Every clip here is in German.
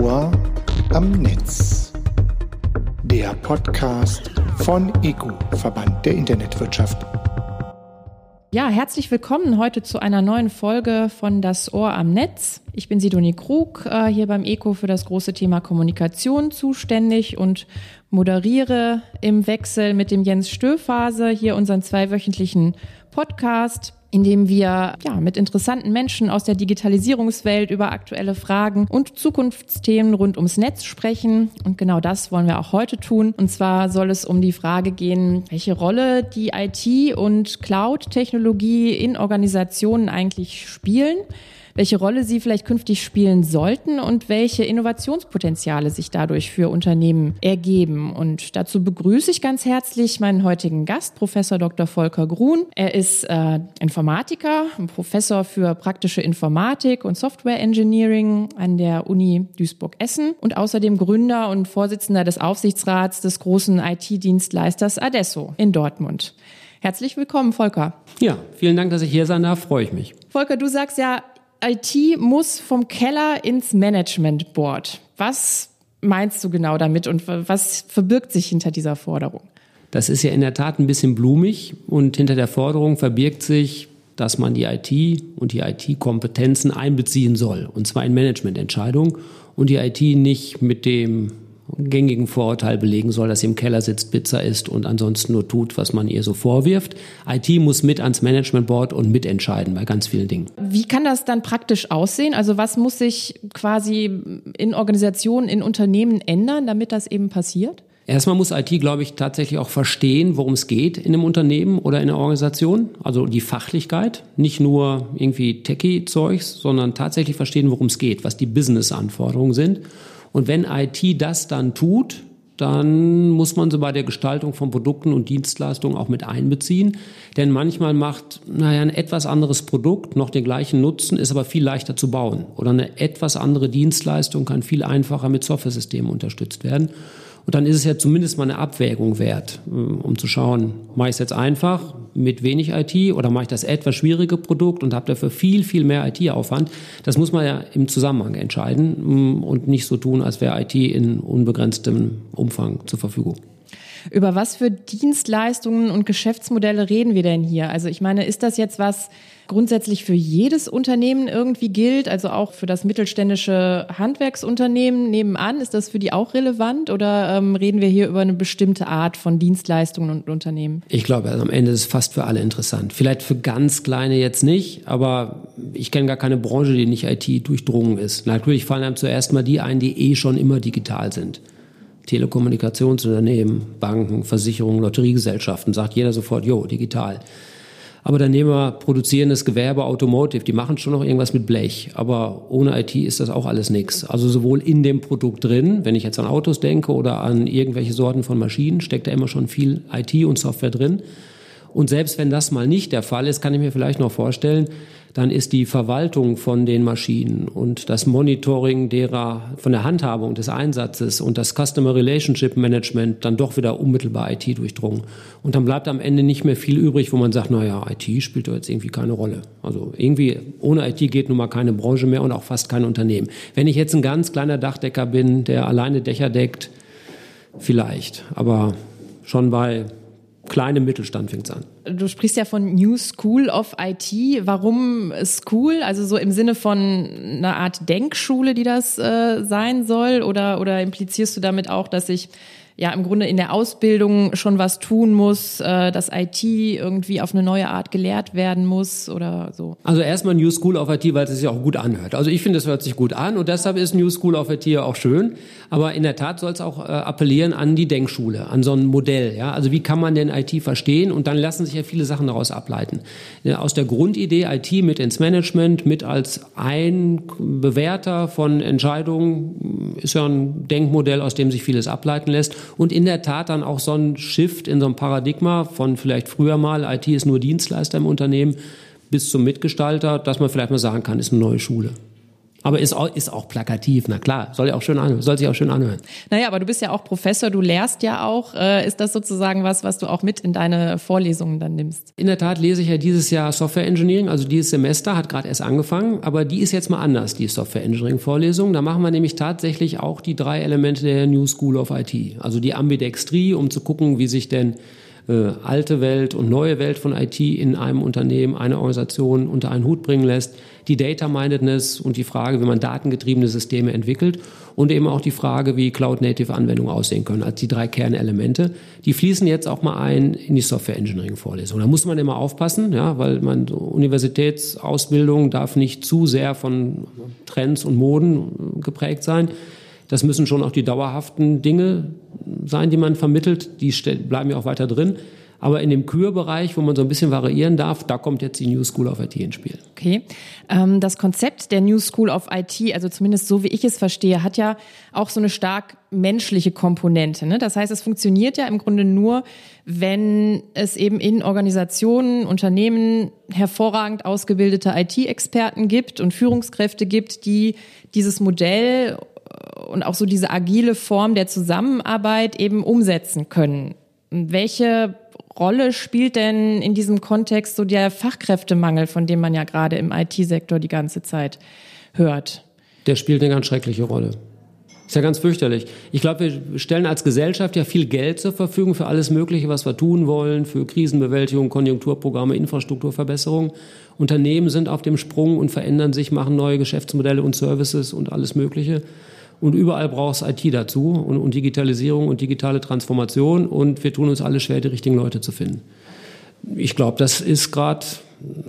Ohr am Netz. Der Podcast von EGU, Verband der Internetwirtschaft. Ja, herzlich willkommen heute zu einer neuen Folge von Das Ohr am Netz. Ich bin Sidonie Krug, äh, hier beim ECO für das große Thema Kommunikation zuständig und moderiere im Wechsel mit dem Jens Stöfase hier unseren zweiwöchentlichen Podcast in dem wir ja, mit interessanten Menschen aus der Digitalisierungswelt über aktuelle Fragen und Zukunftsthemen rund ums Netz sprechen. Und genau das wollen wir auch heute tun. Und zwar soll es um die Frage gehen, welche Rolle die IT und Cloud-Technologie in Organisationen eigentlich spielen welche Rolle sie vielleicht künftig spielen sollten und welche Innovationspotenziale sich dadurch für Unternehmen ergeben. Und dazu begrüße ich ganz herzlich meinen heutigen Gast, Professor Dr. Volker Grun. Er ist äh, Informatiker, Professor für praktische Informatik und Software Engineering an der Uni Duisburg-Essen und außerdem Gründer und Vorsitzender des Aufsichtsrats des großen IT-Dienstleisters Adesso in Dortmund. Herzlich willkommen, Volker. Ja, vielen Dank, dass ich hier sein darf. Freue ich mich. Volker, du sagst ja, IT muss vom Keller ins Management Board. Was meinst du genau damit und was verbirgt sich hinter dieser Forderung? Das ist ja in der Tat ein bisschen blumig und hinter der Forderung verbirgt sich, dass man die IT und die IT-Kompetenzen einbeziehen soll, und zwar in Managemententscheidungen und die IT nicht mit dem gängigen Vorurteil belegen soll, dass sie im Keller sitzt, Pizza isst und ansonsten nur tut, was man ihr so vorwirft. IT muss mit ans Management Board und mitentscheiden bei ganz vielen Dingen. Wie kann das dann praktisch aussehen? Also was muss sich quasi in Organisationen, in Unternehmen ändern, damit das eben passiert? Erstmal muss IT, glaube ich, tatsächlich auch verstehen, worum es geht in einem Unternehmen oder in einer Organisation. Also die Fachlichkeit, nicht nur irgendwie Techie-Zeugs, sondern tatsächlich verstehen, worum es geht, was die Business-Anforderungen sind und wenn IT das dann tut, dann muss man sie bei der Gestaltung von Produkten und Dienstleistungen auch mit einbeziehen. Denn manchmal macht, naja, ein etwas anderes Produkt noch den gleichen Nutzen, ist aber viel leichter zu bauen. Oder eine etwas andere Dienstleistung kann viel einfacher mit Software-Systemen unterstützt werden. Und dann ist es ja zumindest mal eine Abwägung wert, äh, um zu schauen, mache ich es jetzt einfach mit wenig IT oder mache ich das etwas schwierige Produkt und habe dafür viel, viel mehr IT-Aufwand. Das muss man ja im Zusammenhang entscheiden mm, und nicht so tun, als wäre IT in unbegrenztem Umfang zur Verfügung. Über was für Dienstleistungen und Geschäftsmodelle reden wir denn hier? Also ich meine, ist das jetzt was, grundsätzlich für jedes Unternehmen irgendwie gilt, also auch für das mittelständische Handwerksunternehmen nebenan. Ist das für die auch relevant oder ähm, reden wir hier über eine bestimmte Art von Dienstleistungen und Unternehmen? Ich glaube, also am Ende ist es fast für alle interessant. Vielleicht für ganz kleine jetzt nicht, aber ich kenne gar keine Branche, die nicht IT durchdrungen ist. Natürlich fallen einem zuerst mal die ein, die eh schon immer digital sind. Telekommunikationsunternehmen, Banken, Versicherungen, Lotteriegesellschaften, sagt jeder sofort, jo, digital. Aber dann nehmen wir produzierendes Gewerbe, Automotive, die machen schon noch irgendwas mit Blech. Aber ohne IT ist das auch alles nichts. Also sowohl in dem Produkt drin, wenn ich jetzt an Autos denke oder an irgendwelche Sorten von Maschinen, steckt da immer schon viel IT und Software drin. Und selbst wenn das mal nicht der Fall ist, kann ich mir vielleicht noch vorstellen, dann ist die Verwaltung von den Maschinen und das Monitoring derer, von der Handhabung des Einsatzes und das Customer Relationship Management dann doch wieder unmittelbar IT durchdrungen. Und dann bleibt am Ende nicht mehr viel übrig, wo man sagt, naja, IT spielt doch jetzt irgendwie keine Rolle. Also irgendwie ohne IT geht nun mal keine Branche mehr und auch fast kein Unternehmen. Wenn ich jetzt ein ganz kleiner Dachdecker bin, der alleine Dächer deckt, vielleicht. Aber schon bei kleinem Mittelstand fängt es an. Du sprichst ja von New School of IT. Warum School? Also so im Sinne von einer Art Denkschule, die das äh, sein soll? Oder, oder implizierst du damit auch, dass ich ja im Grunde in der Ausbildung schon was tun muss, äh, dass IT irgendwie auf eine neue Art gelehrt werden muss oder so? Also erstmal New School of IT, weil es sich auch gut anhört. Also ich finde, es hört sich gut an und deshalb ist New School of IT ja auch schön. Aber in der Tat soll es auch äh, appellieren an die Denkschule, an so ein Modell. Ja? Also wie kann man denn IT verstehen? Und dann lassen sich ja viele Sachen daraus ableiten. Ja, aus der Grundidee IT mit ins Management, mit als ein Bewerter von Entscheidungen, ist ja ein Denkmodell, aus dem sich vieles ableiten lässt und in der Tat dann auch so ein Shift in so ein Paradigma von vielleicht früher mal, IT ist nur Dienstleister im Unternehmen, bis zum Mitgestalter, dass man vielleicht mal sagen kann, ist eine neue Schule. Aber ist auch, ist auch plakativ, na klar, soll ja auch schön anhören, soll sich auch schön anhören. Naja, aber du bist ja auch Professor, du lehrst ja auch. Äh, ist das sozusagen was, was du auch mit in deine Vorlesungen dann nimmst? In der Tat lese ich ja dieses Jahr Software Engineering, also dieses Semester hat gerade erst angefangen, aber die ist jetzt mal anders, die Software Engineering Vorlesung. Da machen wir nämlich tatsächlich auch die drei Elemente der New School of IT. Also die Ambidextrie, um zu gucken, wie sich denn äh, alte Welt und neue Welt von IT in einem Unternehmen, einer Organisation unter einen Hut bringen lässt, die Data-Mindedness und die Frage, wie man datengetriebene Systeme entwickelt und eben auch die Frage, wie Cloud-Native-Anwendungen aussehen können, als die drei Kernelemente. Die fließen jetzt auch mal ein in die Software-Engineering-Vorlesung. Da muss man immer aufpassen, ja, weil man Universitätsausbildung darf nicht zu sehr von Trends und Moden geprägt sein. Das müssen schon auch die dauerhaften Dinge sein, die man vermittelt. Die bleiben ja auch weiter drin. Aber in dem Kürbereich, wo man so ein bisschen variieren darf, da kommt jetzt die New School of IT ins Spiel. Okay. Ähm, das Konzept der New School of IT, also zumindest so wie ich es verstehe, hat ja auch so eine stark menschliche Komponente. Ne? Das heißt, es funktioniert ja im Grunde nur, wenn es eben in Organisationen, Unternehmen hervorragend ausgebildete IT-Experten gibt und Führungskräfte gibt, die dieses Modell und auch so diese agile Form der Zusammenarbeit eben umsetzen können. Welche Rolle spielt denn in diesem Kontext so der Fachkräftemangel, von dem man ja gerade im IT-Sektor die ganze Zeit hört? Der spielt eine ganz schreckliche Rolle. Ist ja ganz fürchterlich. Ich glaube, wir stellen als Gesellschaft ja viel Geld zur Verfügung für alles Mögliche, was wir tun wollen, für Krisenbewältigung, Konjunkturprogramme, Infrastrukturverbesserung. Unternehmen sind auf dem Sprung und verändern sich, machen neue Geschäftsmodelle und Services und alles Mögliche. Und überall braucht es IT dazu und, und Digitalisierung und digitale Transformation. Und wir tun uns alle schwer, die richtigen Leute zu finden. Ich glaube, das ist gerade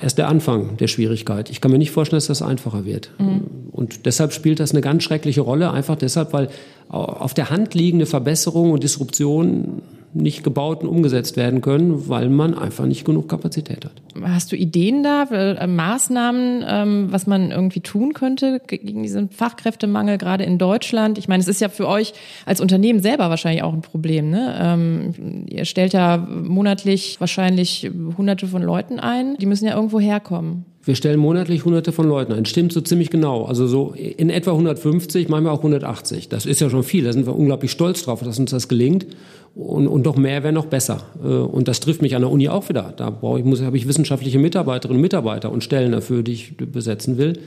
erst der Anfang der Schwierigkeit. Ich kann mir nicht vorstellen, dass das einfacher wird. Mhm. Und deshalb spielt das eine ganz schreckliche Rolle, einfach deshalb, weil auf der Hand liegende Verbesserung und Disruption nicht gebaut und umgesetzt werden können, weil man einfach nicht genug Kapazität hat. Hast du Ideen da, äh, Maßnahmen, ähm, was man irgendwie tun könnte gegen diesen Fachkräftemangel gerade in Deutschland? Ich meine, es ist ja für euch als Unternehmen selber wahrscheinlich auch ein Problem. Ne? Ähm, ihr stellt ja monatlich wahrscheinlich Hunderte von Leuten ein. Die müssen ja irgendwo herkommen. Wir stellen monatlich hunderte von Leuten ein. Stimmt so ziemlich genau. Also so in etwa 150, manchmal auch 180. Das ist ja schon viel. Da sind wir unglaublich stolz drauf, dass uns das gelingt. Und, und noch mehr wäre noch besser. Äh, und das trifft mich an der Uni auch wieder. Da brauche ich, muss, habe ich wissenschaftliche Mitarbeiterinnen und Mitarbeiter und Stellen dafür, die ich besetzen will.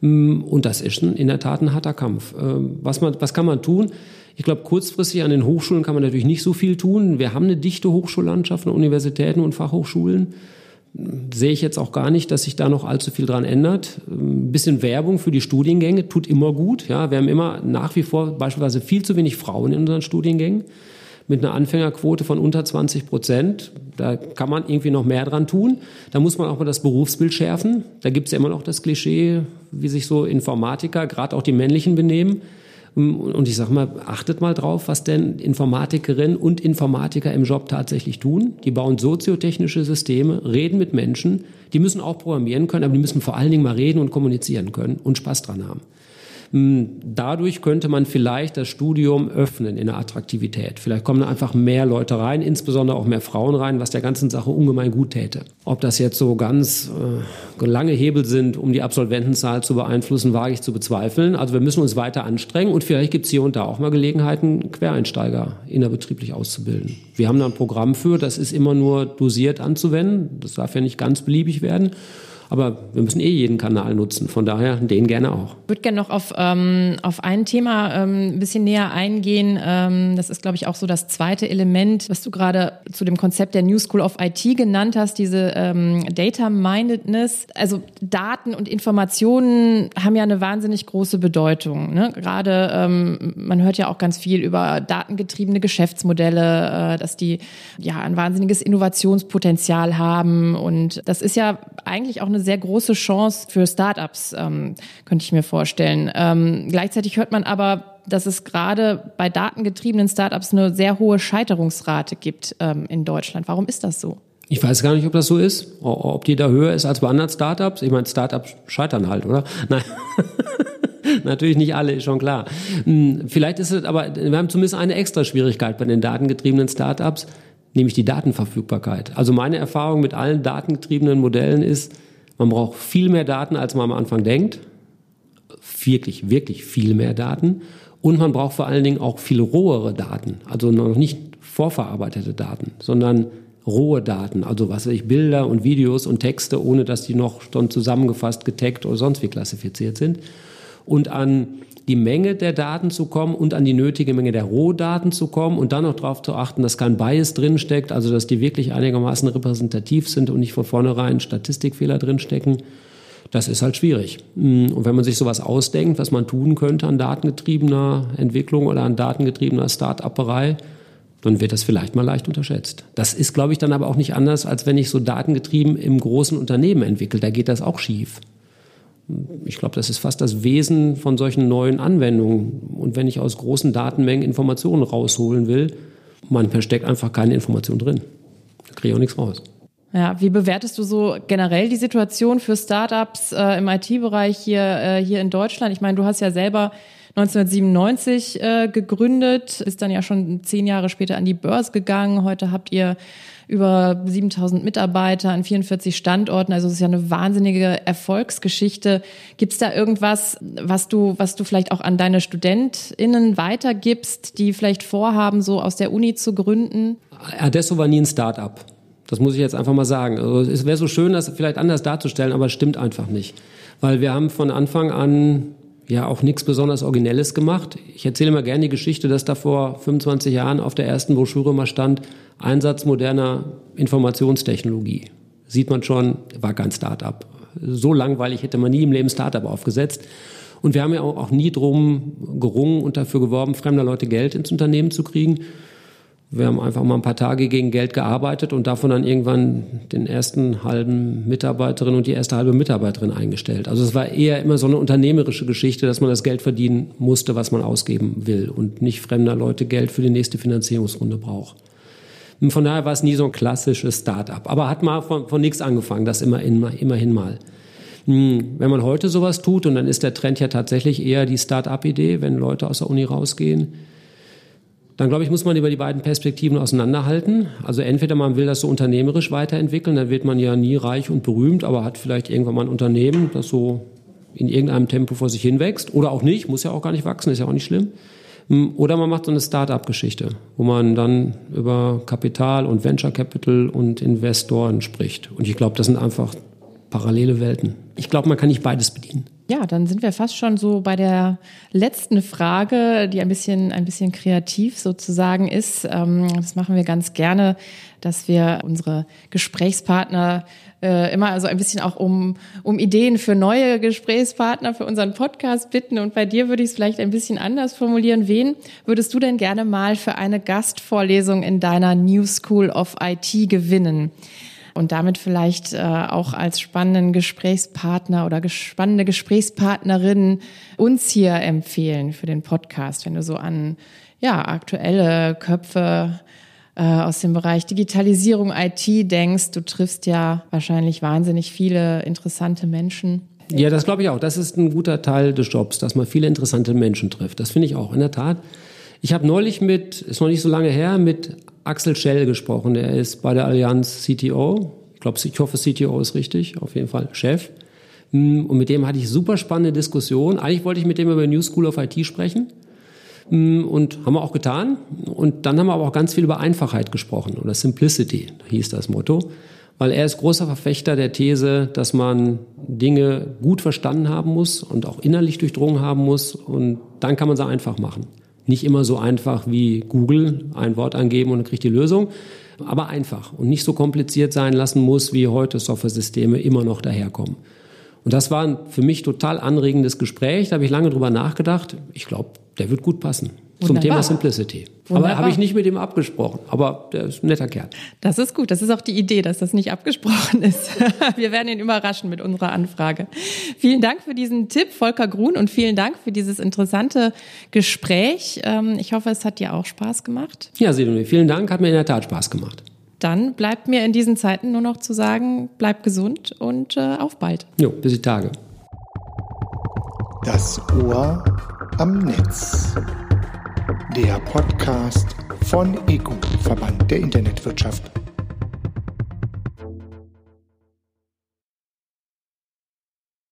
Mm, und das ist in der Tat ein harter Kampf. Ähm, was, man, was kann man tun? Ich glaube, kurzfristig an den Hochschulen kann man natürlich nicht so viel tun. Wir haben eine dichte Hochschullandschaft an Universitäten und Fachhochschulen sehe ich jetzt auch gar nicht, dass sich da noch allzu viel dran ändert. Ein bisschen Werbung für die Studiengänge tut immer gut. Ja, wir haben immer nach wie vor beispielsweise viel zu wenig Frauen in unseren Studiengängen mit einer Anfängerquote von unter 20 Prozent. Da kann man irgendwie noch mehr dran tun. Da muss man auch mal das Berufsbild schärfen. Da gibt es ja immer noch das Klischee, wie sich so Informatiker, gerade auch die männlichen, benehmen. Und ich sage mal, achtet mal drauf, was denn Informatikerinnen und Informatiker im Job tatsächlich tun. Die bauen soziotechnische Systeme, reden mit Menschen. Die müssen auch programmieren können, aber die müssen vor allen Dingen mal reden und kommunizieren können und Spaß dran haben. Hm, dadurch könnte man vielleicht das Studium öffnen in der Attraktivität. Vielleicht kommen da einfach mehr Leute rein, insbesondere auch mehr Frauen rein, was der ganzen Sache ungemein gut täte. Ob das jetzt so ganz äh, lange Hebel sind, um die Absolventenzahl zu beeinflussen, wage ich zu bezweifeln. Also wir müssen uns weiter anstrengen und vielleicht gibt es hier und da auch mal Gelegenheiten, Quereinsteiger innerbetrieblich auszubilden. Wir haben da ein Programm für, das ist immer nur dosiert anzuwenden. Das darf ja nicht ganz beliebig werden. Aber wir müssen eh jeden Kanal nutzen. Von daher den gerne auch. Ich würde gerne noch auf, ähm, auf ein Thema ähm, ein bisschen näher eingehen. Ähm, das ist, glaube ich, auch so das zweite Element, was du gerade zu dem Konzept der New School of IT genannt hast, diese ähm, Data Mindedness. Also Daten und Informationen haben ja eine wahnsinnig große Bedeutung. Ne? Gerade ähm, man hört ja auch ganz viel über datengetriebene Geschäftsmodelle, äh, dass die ja ein wahnsinniges Innovationspotenzial haben. Und das ist ja eigentlich auch eine sehr große Chance für Startups, ähm, könnte ich mir vorstellen. Ähm, gleichzeitig hört man aber, dass es gerade bei datengetriebenen Startups eine sehr hohe Scheiterungsrate gibt ähm, in Deutschland. Warum ist das so? Ich weiß gar nicht, ob das so ist, ob die da höher ist als bei anderen Startups. Ich meine, Startups scheitern halt, oder? Nein. Natürlich nicht alle, ist schon klar. Hm, vielleicht ist es aber, wir haben zumindest eine extra Schwierigkeit bei den datengetriebenen Startups, nämlich die Datenverfügbarkeit. Also meine Erfahrung mit allen datengetriebenen Modellen ist, man braucht viel mehr Daten, als man am Anfang denkt. wirklich, wirklich viel mehr Daten. Und man braucht vor allen Dingen auch viel rohere Daten. Also noch nicht vorverarbeitete Daten, sondern rohe Daten. Also was weiß ich, Bilder und Videos und Texte, ohne dass die noch schon zusammengefasst, getaggt oder sonst wie klassifiziert sind. Und an die Menge der Daten zu kommen und an die nötige Menge der Rohdaten zu kommen und dann noch darauf zu achten, dass kein Bias drinsteckt, also dass die wirklich einigermaßen repräsentativ sind und nicht von vornherein Statistikfehler drinstecken. Das ist halt schwierig. Mm, und wenn man sich sowas ausdenkt, was man tun könnte an datengetriebener Entwicklung oder an datengetriebener Start-up-Berei, dann wird das vielleicht mal leicht unterschätzt. Das ist, glaube ich, dann aber auch nicht anders, als wenn ich so datengetrieben im großen Unternehmen entwickle. Da geht das auch schief. Ich glaube, das ist fast das Wesen von solchen neuen Anwendungen. Und wenn ich aus großen Datenmengen Informationen rausholen will, man versteckt einfach keine Information drin. Da kriege ich auch nichts raus. Ja, wie bewertest du so generell die Situation für Startups äh, im IT-Bereich hier, äh, hier in Deutschland? Ich meine, du hast ja selber 1997 äh, gegründet, ist dann ja schon zehn Jahre später an die Börse gegangen. Heute habt ihr über 7000 Mitarbeiter an 44 Standorten. Also es ist ja eine wahnsinnige Erfolgsgeschichte. Gibt es da irgendwas, was du, was du vielleicht auch an deine StudentInnen weitergibst, die vielleicht vorhaben, so aus der Uni zu gründen? Adesso war nie ein Start-up. Das muss ich jetzt einfach mal sagen. Also es wäre so schön, das vielleicht anders darzustellen, aber es stimmt einfach nicht. Weil wir haben von Anfang an ja auch nichts besonders Originelles gemacht. Ich erzähle immer gerne die Geschichte, dass da vor 25 Jahren auf der ersten Broschüre mal stand, Einsatz moderner Informationstechnologie. Sieht man schon, war kein Start-up. So langweilig hätte man nie im Leben Start-up aufgesetzt. Und wir haben ja auch nie drum gerungen und dafür geworben, fremder Leute Geld ins Unternehmen zu kriegen. Wir haben einfach mal ein paar Tage gegen Geld gearbeitet und davon dann irgendwann den ersten halben Mitarbeiterin und die erste halbe Mitarbeiterin eingestellt. Also es war eher immer so eine unternehmerische Geschichte, dass man das Geld verdienen musste, was man ausgeben will und nicht fremder Leute Geld für die nächste Finanzierungsrunde braucht. Und von daher war es nie so ein klassisches Start-up, aber hat mal von, von nichts angefangen, das immer, immer, immerhin mal. Hm, wenn man heute sowas tut, und dann ist der Trend ja tatsächlich eher die Start-up-Idee, wenn Leute aus der Uni rausgehen, dann glaube ich, muss man über die beiden Perspektiven auseinanderhalten. Also entweder man will das so unternehmerisch weiterentwickeln, dann wird man ja nie reich und berühmt, aber hat vielleicht irgendwann mal ein Unternehmen, das so in irgendeinem Tempo vor sich hinwächst. Oder auch nicht, muss ja auch gar nicht wachsen, ist ja auch nicht schlimm. Hm, oder man macht so eine Start-up-Geschichte, wo man dann über Kapital und Venture Capital und Investoren spricht. Und ich glaube, das sind einfach parallele Welten. Ich glaube, man kann nicht beides bedienen. Ja, dann sind wir fast schon so bei der letzten Frage, die ein bisschen, ein bisschen kreativ sozusagen ist. Ähm, das machen wir ganz gerne, dass wir unsere Gesprächspartner äh, immer also ein bisschen auch um, um Ideen für neue Gesprächspartner für unseren Podcast bitten. Und bei dir würde ich es vielleicht ein bisschen anders formulieren. Wen würdest du denn gerne mal für eine Gastvorlesung in deiner New School of IT gewinnen? Und damit vielleicht äh, auch als spannenden Gesprächspartner oder spannende Gesprächspartnerin uns hier empfehlen für den Podcast, wenn du so an ja, aktuelle Köpfe äh, aus dem Bereich Digitalisierung, IT denkst. Du triffst ja wahrscheinlich wahnsinnig viele interessante Menschen. Ja, das glaube ich auch. Das ist ein guter Teil des Jobs, dass man viele interessante Menschen trifft. Das finde ich auch, in der Tat. Ich habe neulich mit, ist noch nicht so lange her, mit Axel Schell gesprochen. Der ist bei der Allianz CTO. Ich glaube, ich hoffe, CTO ist richtig, auf jeden Fall Chef. Mm, und mit dem hatte ich super spannende Diskussionen. Eigentlich wollte ich mit dem über New School of IT sprechen. Mm, und haben wir auch getan. Und dann haben wir aber auch ganz viel über Einfachheit gesprochen oder Simplicity, hieß das Motto. Weil er ist großer Verfechter der These, dass man Dinge gut verstanden haben muss und auch innerlich durchdrungen haben muss. Und dann kann man sie einfach machen. Nicht immer so einfach wie Google, ein Wort angeben und dann kriegt die Lösung, aber einfach und nicht so kompliziert sein lassen muss, wie heute Software-Systeme immer noch daherkommen. Und das war ein für mich total anregendes Gespräch. Da habe ich lange drüber nachgedacht. Ich glaube, der wird gut passen. Wunderbar. Zum Thema Simplicity. Wunderbar. Aber habe ich nicht mit ihm abgesprochen. Aber der ist ein netter Kerl. Das ist gut. Das ist auch die Idee, dass das nicht abgesprochen ist. Wir werden ihn überraschen mit unserer Anfrage. Vielen Dank für diesen Tipp, Volker Grun, und vielen Dank für dieses interessante Gespräch. Ähm, ich hoffe, es hat dir auch Spaß gemacht. Ja, Sidonie, vielen Dank. Hat mir in der Tat Spaß gemacht. Dann bleibt mir in diesen Zeiten nur noch zu sagen, bleib gesund und äh, auf bald. Jo, bis die Tage. Das Ohr am Netz der Podcast von EGU, Verband der Internetwirtschaft.